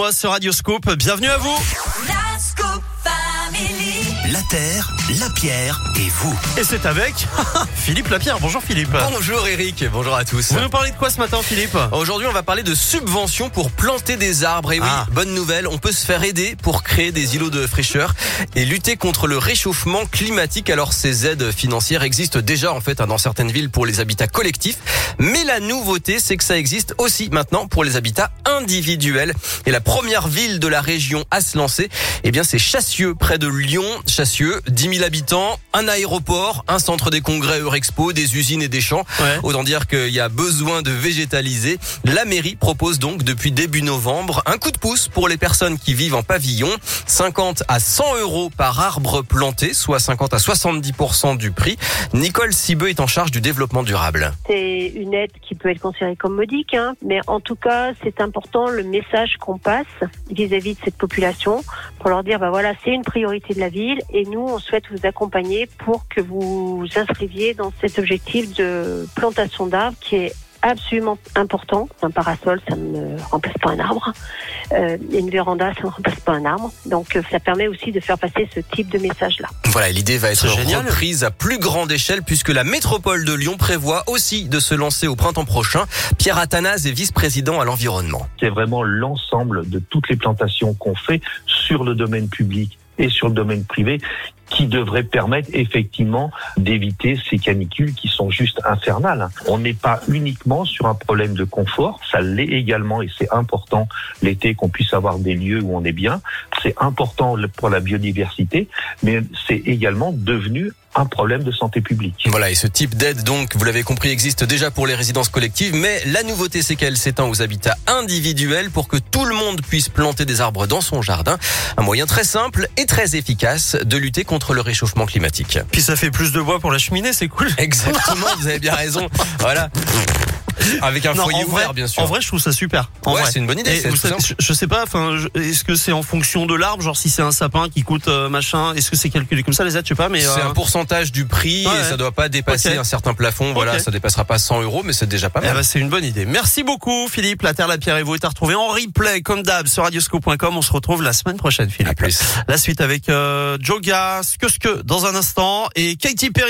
moi Radioscope. Bienvenue à vous. La terre, la pierre et vous. Et c'est avec Philippe Lapierre. Bonjour Philippe. Bonjour Eric, bonjour à tous. Vous nous parlez de quoi ce matin Philippe? Aujourd'hui, on va parler de subventions pour planter des arbres. Et oui, Ah. bonne nouvelle, on peut se faire aider pour créer des îlots de fraîcheur et lutter contre le réchauffement climatique. Alors, ces aides financières existent déjà en fait hein, dans certaines villes pour les habitats collectifs, mais la nouveauté, c'est que ça existe aussi maintenant pour les habitats individuels. Et la première ville de la région à se lancer, eh bien, c'est Chassieux, près de Lyon. Chassieux, 10 000 habitants, un aéroport, un centre des congrès Eurexpo, des usines et des champs. Ouais. Autant dire qu'il y a besoin de végétaliser. La mairie propose donc depuis début novembre un coup de pouce pour les personnes qui vivent en pavillon. 50 à 100 euros par arbre planté, soit 50 à 70% du prix. Nicole Sibeux est en charge du développement durable. C'est une aide qui peut être considérée comme modique, hein, mais en tout cas, c'est important le message qu'on passe vis-à-vis de cette population pour leur dire, bah voilà, c'est une priorité de la ville et nous, on souhaite vous accompagner pour que vous inscriviez dans cet objectif de plantation d'arbres qui est absolument important. Un parasol, ça ne remplace pas un arbre. Euh, une véranda, ça ne remplace pas un arbre. Donc, euh, ça permet aussi de faire passer ce type de message-là. Voilà, l'idée va être génial. reprise à plus grande échelle puisque la métropole de Lyon prévoit aussi de se lancer au printemps prochain. Pierre Athanase est vice-président à l'environnement. c'est vraiment l'ensemble de toutes les plantations qu'on fait sur le domaine public et sur le domaine privé qui devrait permettre effectivement d'éviter ces canicules qui sont juste infernales. On n'est pas uniquement sur un problème de confort, ça l'est également et c'est important l'été qu'on puisse avoir des lieux où on est bien. C'est important pour la biodiversité, mais c'est également devenu un problème de santé publique. Voilà, et ce type d'aide, donc, vous l'avez compris, existe déjà pour les résidences collectives, mais la nouveauté, c'est qu'elle s'étend aux habitats individuels pour que tout le monde puisse planter des arbres dans son jardin. Un moyen très simple et très efficace de lutter contre le réchauffement climatique. Puis ça fait plus de bois pour la cheminée, c'est cool. Exactement, vous avez bien raison. Voilà. Avec un Non, foyer en vrai, ouvert, bien sûr. En vrai, je trouve ça super. En Ouais, c'est une bonne idée, Et savez, je, je sais pas. Enfin, est-ce que c'est en fonction de l'arbre, genre si c'est un sapin qui coûte euh, machin, est-ce que c'est calculé comme ça les aides, je sais pas, mais C'est euh, un pourcentage du prix Ouais, et ça doit pas dépasser un certain plafond. Voilà, ça dépassera pas 100 euros, mais c'est déjà pas eh mal. ben, c'est une bonne idée. Merci beaucoup, Philippe. La Terre, la Pierre et vous est à retrouver en replay, comme d'hab, sur radioscope.com. On se retrouve la semaine prochaine, Philippe. À plus. La suite avec euh, Joga, ce que, dans un instant, et Katy Perry.